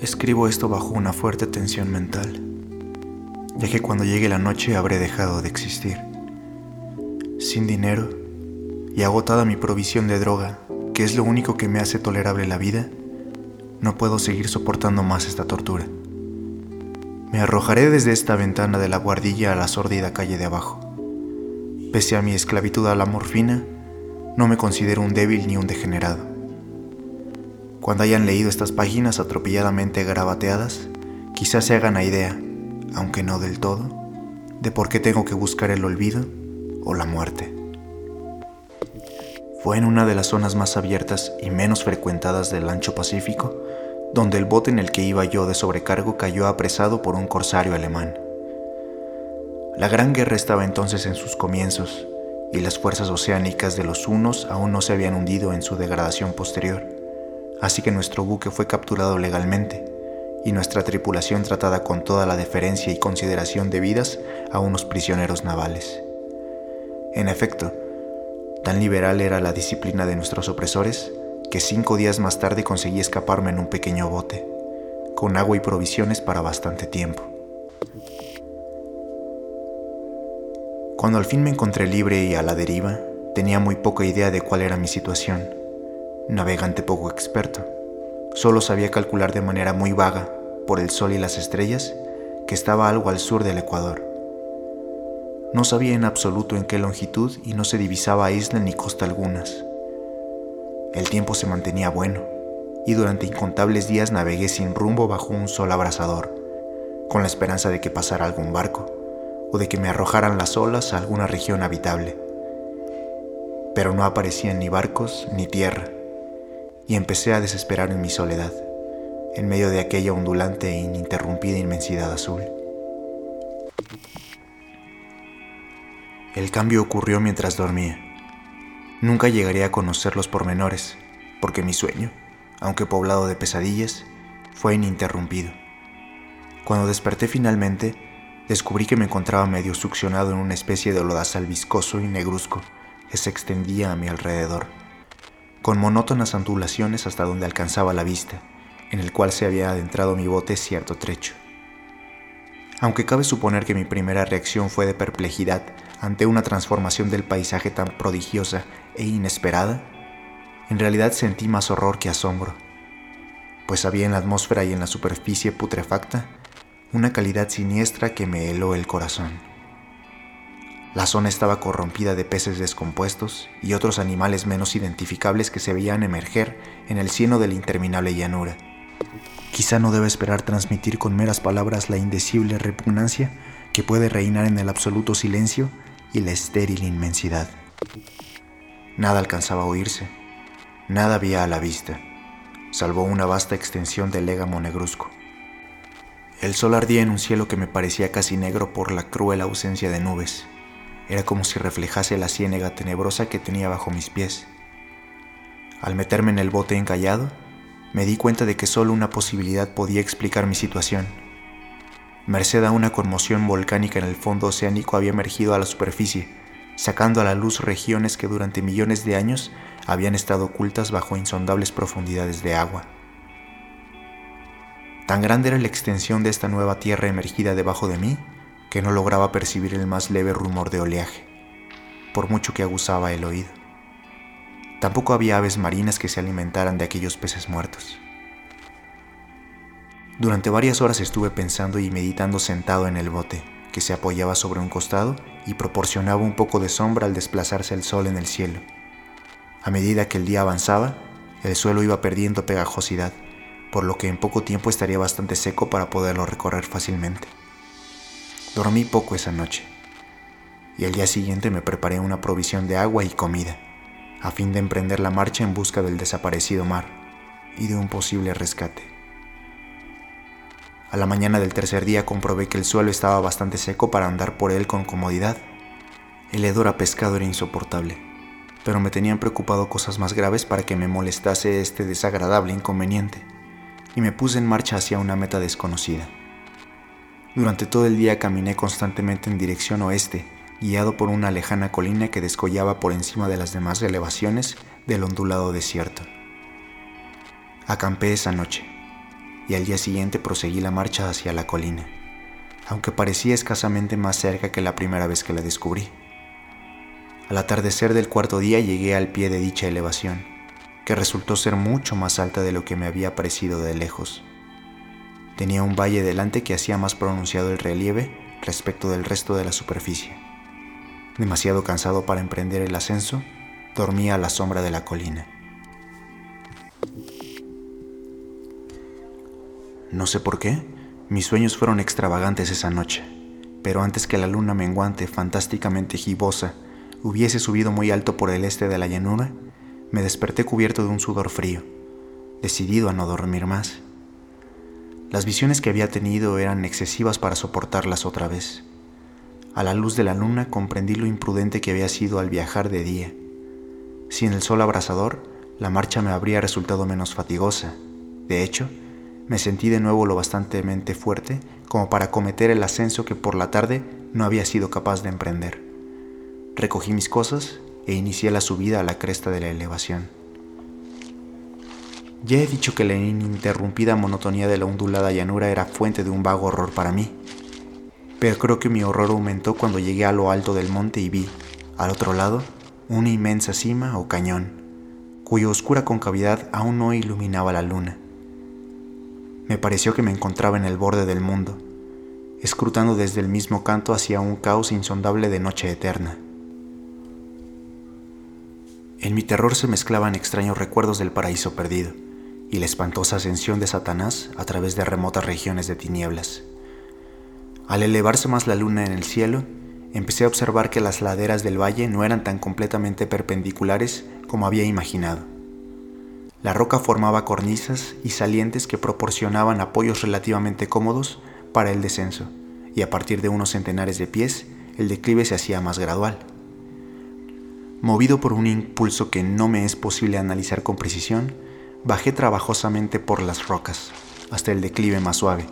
Escribo esto bajo una fuerte tensión mental, ya que cuando llegue la noche habré dejado de existir. Sin dinero y agotada mi provisión de droga, que es lo único que me hace tolerable la vida, no puedo seguir soportando más esta tortura. Me arrojaré desde esta ventana de la guardilla a la sórdida calle de abajo. Pese a mi esclavitud a la morfina, no me considero un débil ni un degenerado. Cuando hayan leído estas páginas atropelladamente grabateadas, quizás se hagan la idea, aunque no del todo, de por qué tengo que buscar el olvido o la muerte. Fue en una de las zonas más abiertas y menos frecuentadas del ancho Pacífico, donde el bote en el que iba yo de sobrecargo cayó apresado por un corsario alemán. La Gran Guerra estaba entonces en sus comienzos, y las fuerzas oceánicas de los hunos aún no se habían hundido en su degradación posterior así que nuestro buque fue capturado legalmente y nuestra tripulación tratada con toda la deferencia y consideración debidas a unos prisioneros navales. En efecto, tan liberal era la disciplina de nuestros opresores que cinco días más tarde conseguí escaparme en un pequeño bote, con agua y provisiones para bastante tiempo. Cuando al fin me encontré libre y a la deriva, tenía muy poca idea de cuál era mi situación navegante poco experto. Solo sabía calcular de manera muy vaga, por el sol y las estrellas, que estaba algo al sur del Ecuador. No sabía en absoluto en qué longitud y no se divisaba isla ni costa algunas. El tiempo se mantenía bueno y durante incontables días navegué sin rumbo bajo un sol abrasador, con la esperanza de que pasara algún barco o de que me arrojaran las olas a alguna región habitable. Pero no aparecían ni barcos ni tierra y empecé a desesperar en mi soledad, en medio de aquella ondulante e ininterrumpida inmensidad azul. El cambio ocurrió mientras dormía. Nunca llegaría a conocer los pormenores, porque mi sueño, aunque poblado de pesadillas, fue ininterrumpido. Cuando desperté finalmente, descubrí que me encontraba medio succionado en una especie de lodazal viscoso y negruzco que se extendía a mi alrededor con monótonas ondulaciones hasta donde alcanzaba la vista, en el cual se había adentrado mi bote cierto trecho. Aunque cabe suponer que mi primera reacción fue de perplejidad ante una transformación del paisaje tan prodigiosa e inesperada, en realidad sentí más horror que asombro, pues había en la atmósfera y en la superficie putrefacta una calidad siniestra que me heló el corazón. La zona estaba corrompida de peces descompuestos y otros animales menos identificables que se veían emerger en el cieno de la interminable llanura. Quizá no deba esperar transmitir con meras palabras la indecible repugnancia que puede reinar en el absoluto silencio y la estéril inmensidad. Nada alcanzaba a oírse, nada había a la vista, salvo una vasta extensión de légamo negruzco. El sol ardía en un cielo que me parecía casi negro por la cruel ausencia de nubes era como si reflejase la ciénega tenebrosa que tenía bajo mis pies. Al meterme en el bote encallado, me di cuenta de que solo una posibilidad podía explicar mi situación. Merced a una conmoción volcánica en el fondo oceánico había emergido a la superficie, sacando a la luz regiones que durante millones de años habían estado ocultas bajo insondables profundidades de agua. Tan grande era la extensión de esta nueva tierra emergida debajo de mí que no lograba percibir el más leve rumor de oleaje, por mucho que aguzaba el oído. Tampoco había aves marinas que se alimentaran de aquellos peces muertos. Durante varias horas estuve pensando y meditando sentado en el bote, que se apoyaba sobre un costado y proporcionaba un poco de sombra al desplazarse el sol en el cielo. A medida que el día avanzaba, el suelo iba perdiendo pegajosidad, por lo que en poco tiempo estaría bastante seco para poderlo recorrer fácilmente. Dormí poco esa noche y al día siguiente me preparé una provisión de agua y comida, a fin de emprender la marcha en busca del desaparecido mar y de un posible rescate. A la mañana del tercer día comprobé que el suelo estaba bastante seco para andar por él con comodidad. El hedor a pescado era insoportable, pero me tenían preocupado cosas más graves para que me molestase este desagradable inconveniente, y me puse en marcha hacia una meta desconocida. Durante todo el día caminé constantemente en dirección oeste, guiado por una lejana colina que descollaba por encima de las demás elevaciones del ondulado desierto. Acampé esa noche, y al día siguiente proseguí la marcha hacia la colina, aunque parecía escasamente más cerca que la primera vez que la descubrí. Al atardecer del cuarto día llegué al pie de dicha elevación, que resultó ser mucho más alta de lo que me había parecido de lejos. Tenía un valle delante que hacía más pronunciado el relieve respecto del resto de la superficie. Demasiado cansado para emprender el ascenso, dormía a la sombra de la colina. No sé por qué, mis sueños fueron extravagantes esa noche, pero antes que la luna menguante, fantásticamente gibosa, hubiese subido muy alto por el este de la llanura, me desperté cubierto de un sudor frío, decidido a no dormir más. Las visiones que había tenido eran excesivas para soportarlas otra vez. A la luz de la luna comprendí lo imprudente que había sido al viajar de día. Sin el sol abrasador, la marcha me habría resultado menos fatigosa. De hecho, me sentí de nuevo lo bastantemente fuerte como para cometer el ascenso que por la tarde no había sido capaz de emprender. Recogí mis cosas e inicié la subida a la cresta de la elevación. Ya he dicho que la ininterrumpida monotonía de la ondulada llanura era fuente de un vago horror para mí, pero creo que mi horror aumentó cuando llegué a lo alto del monte y vi, al otro lado, una inmensa cima o cañón, cuya oscura concavidad aún no iluminaba la luna. Me pareció que me encontraba en el borde del mundo, escrutando desde el mismo canto hacia un caos insondable de noche eterna. En mi terror se mezclaban extraños recuerdos del paraíso perdido y la espantosa ascensión de Satanás a través de remotas regiones de tinieblas. Al elevarse más la luna en el cielo, empecé a observar que las laderas del valle no eran tan completamente perpendiculares como había imaginado la roca formaba cornisas y salientes que proporcionaban apoyos relativamente cómodos para el descenso, y a partir de unos centenares de pies, el declive se hacía más gradual. Movido por un impulso que no me es posible analizar con precisión, bajé trabajosamente por las rocas, hasta el declive más suave,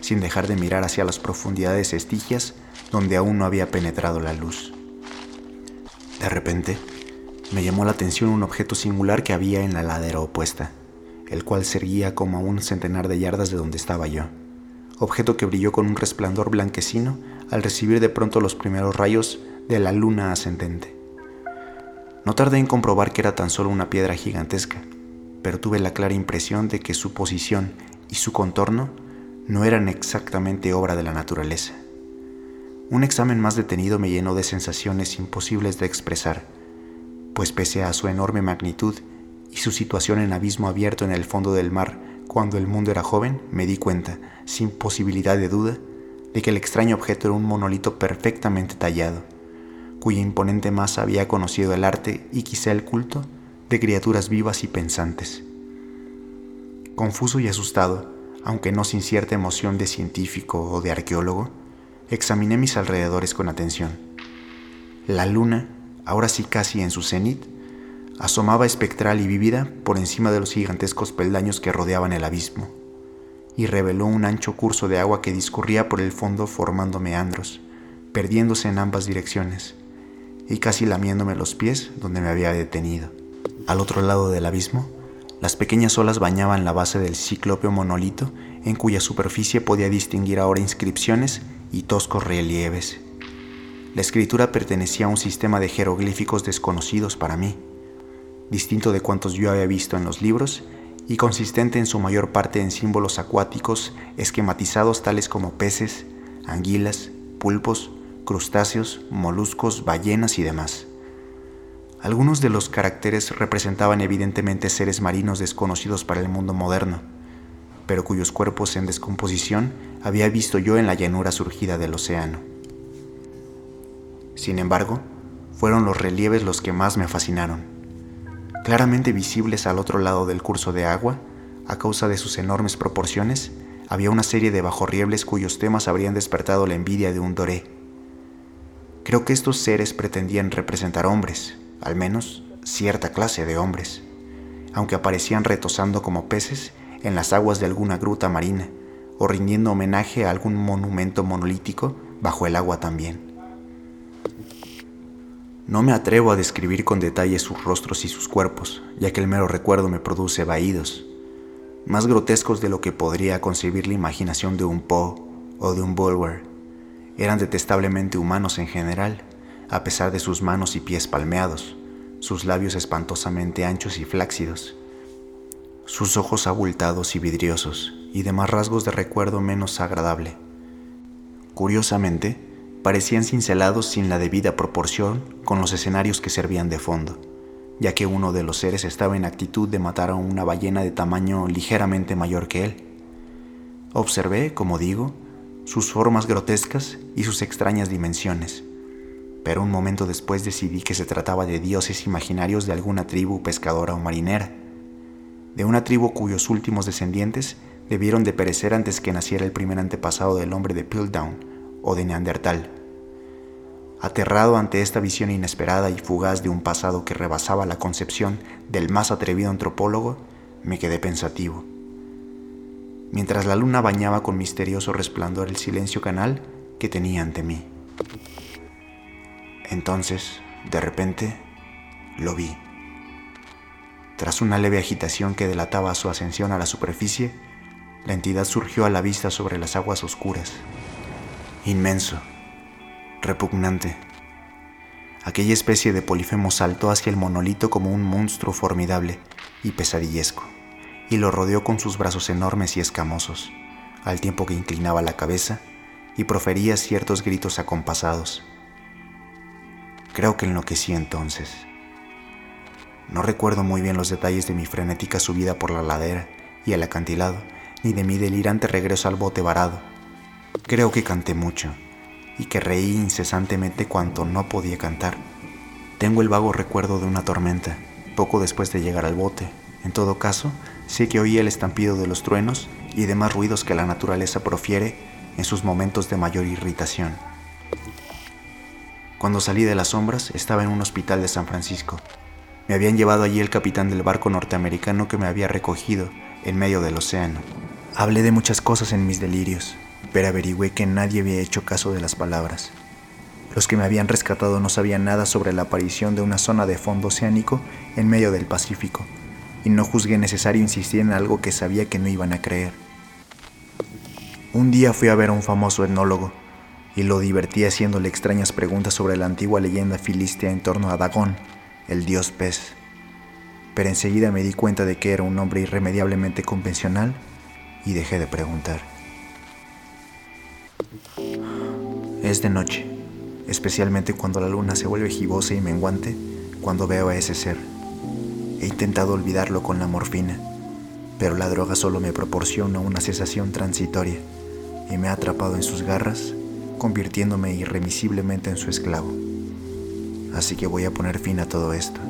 sin dejar de mirar hacia las profundidades estigias donde aún no había penetrado la luz. De repente, me llamó la atención un objeto singular que había en la ladera opuesta, el cual seguía como a un centenar de yardas de donde estaba yo. Objeto que brilló con un resplandor blanquecino al recibir de pronto los primeros rayos de la luna ascendente. No tardé en comprobar que era tan solo una piedra gigantesca, pero tuve la clara impresión de que su posición y su contorno no eran exactamente obra de la naturaleza. Un examen más detenido me llenó de sensaciones imposibles de expresar pues pese a su enorme magnitud y su situación en abismo abierto en el fondo del mar cuando el mundo era joven, me di cuenta, sin posibilidad de duda, de que el extraño objeto era un monolito perfectamente tallado, cuya imponente masa había conocido el arte y quizá el culto de criaturas vivas y pensantes. Confuso y asustado, aunque no sin cierta emoción de científico o de arqueólogo, examiné mis alrededores con atención. La luna ahora sí casi en su cenit, asomaba espectral y vívida por encima de los gigantescos peldaños que rodeaban el abismo, y reveló un ancho curso de agua que discurría por el fondo formando meandros, perdiéndose en ambas direcciones, y casi lamiéndome los pies donde me había detenido. Al otro lado del abismo, las pequeñas olas bañaban la base del ciclópeo monolito en cuya superficie podía distinguir ahora inscripciones y toscos relieves. La escritura pertenecía a un sistema de jeroglíficos desconocidos para mí, distinto de cuantos yo había visto en los libros y consistente en su mayor parte en símbolos acuáticos esquematizados tales como peces, anguilas, pulpos, crustáceos, moluscos, ballenas y demás. Algunos de los caracteres representaban evidentemente seres marinos desconocidos para el mundo moderno, pero cuyos cuerpos en descomposición había visto yo en la llanura surgida del océano. Sin embargo, fueron los relieves los que más me fascinaron. Claramente visibles al otro lado del curso de agua, a causa de sus enormes proporciones, había una serie de bajorriebles cuyos temas habrían despertado la envidia de un doré. Creo que estos seres pretendían representar hombres, al menos cierta clase de hombres, aunque aparecían retosando como peces en las aguas de alguna gruta marina o rindiendo homenaje a algún monumento monolítico bajo el agua también. No me atrevo a describir con detalle sus rostros y sus cuerpos, ya que el mero recuerdo me produce vaídos. más grotescos de lo que podría concebir la imaginación de un Poe o de un Bulwer. Eran detestablemente humanos en general, a pesar de sus manos y pies palmeados, sus labios espantosamente anchos y flácidos, sus ojos abultados y vidriosos, y demás rasgos de recuerdo menos agradable. Curiosamente, parecían cincelados sin la debida proporción con los escenarios que servían de fondo ya que uno de los seres estaba en actitud de matar a una ballena de tamaño ligeramente mayor que él. Observé, como digo, sus formas grotescas y sus extrañas dimensiones, pero un momento después decidí que se trataba de dioses imaginarios de alguna tribu pescadora o marinera, de una tribu cuyos últimos descendientes debieron de perecer antes que naciera el primer antepasado del hombre de Piltdown o de Neandertal. Aterrado ante esta visión inesperada y fugaz de un pasado que rebasaba la concepción del más atrevido antropólogo, me quedé pensativo. Mientras la luna bañaba con misterioso resplandor el silencio canal que tenía ante mí. Entonces, de repente, lo vi. Tras una leve agitación que delataba su ascensión a la superficie, la entidad surgió a la vista sobre las aguas oscuras. Inmenso, repugnante. Aquella especie de polifemo saltó hacia el monolito como un monstruo formidable y pesadillesco, y lo rodeó con sus brazos enormes y escamosos, al tiempo que inclinaba la cabeza y profería ciertos gritos acompasados. Creo que enloquecí entonces. No recuerdo muy bien los detalles de mi frenética subida por la ladera y el acantilado, ni de mi delirante regreso al bote varado. Creo que canté mucho y que reí incesantemente cuanto no podía cantar. Tengo el vago recuerdo de una tormenta, poco después de llegar al bote. En todo caso, sé que oí el estampido de los truenos y demás ruidos que la naturaleza profiere en sus momentos de mayor irritación. Cuando salí de las sombras estaba en un hospital de San Francisco. Me habían llevado allí el capitán del barco norteamericano que me había recogido en medio del océano. Hablé de muchas cosas en mis delirios, pero averigüé que nadie había hecho caso de las palabras. Los que me habían rescatado no sabían nada sobre la aparición de una zona de fondo oceánico en medio del Pacífico, y no juzgué necesario insistir en algo que sabía que no iban a creer. Un día fui a ver a un famoso etnólogo, y lo divertí haciéndole extrañas preguntas sobre la antigua leyenda filistea en torno a Dagón, el dios pez. Pero enseguida me di cuenta de que era un hombre irremediablemente convencional y dejé de preguntar. Es de noche, especialmente cuando la luna se vuelve gibosa y menguante cuando veo a ese ser. He intentado olvidarlo con la morfina, pero la droga solo me proporciona una cesación transitoria y me ha atrapado en sus garras, convirtiéndome irremisiblemente en su esclavo. Así que voy a poner fin a todo esto,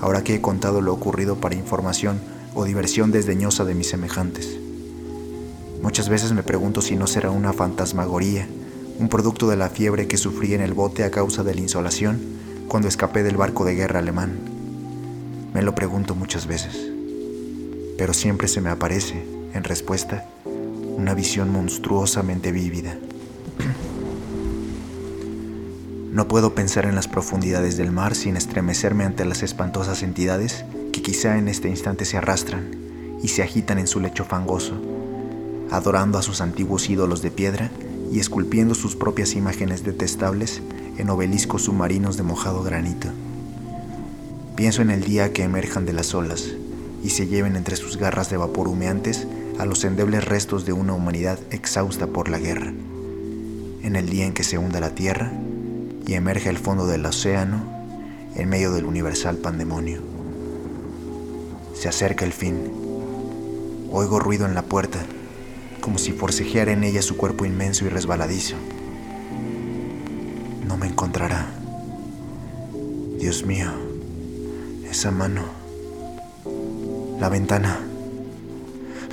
ahora que he contado lo ocurrido para información o diversión desdeñosa de mis semejantes. Muchas veces me pregunto si no será una fantasmagoría un producto de la fiebre que sufrí en el bote a causa de la insolación cuando escapé del barco de guerra alemán. Me lo pregunto muchas veces, pero siempre se me aparece, en respuesta, una visión monstruosamente vívida. No puedo pensar en las profundidades del mar sin estremecerme ante las espantosas entidades que quizá en este instante se arrastran y se agitan en su lecho fangoso, adorando a sus antiguos ídolos de piedra y esculpiendo sus propias imágenes detestables en obeliscos submarinos de mojado granito. Pienso en el día que emerjan de las olas y se lleven entre sus garras de vapor humeantes a los endebles restos de una humanidad exhausta por la guerra. En el día en que se hunda la tierra y emerge el fondo del océano en medio del universal pandemonio. Se acerca el fin. Oigo ruido en la puerta como si forcejeara en ella su cuerpo inmenso y resbaladizo. No me encontrará. Dios mío, esa mano. La ventana.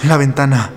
La ventana.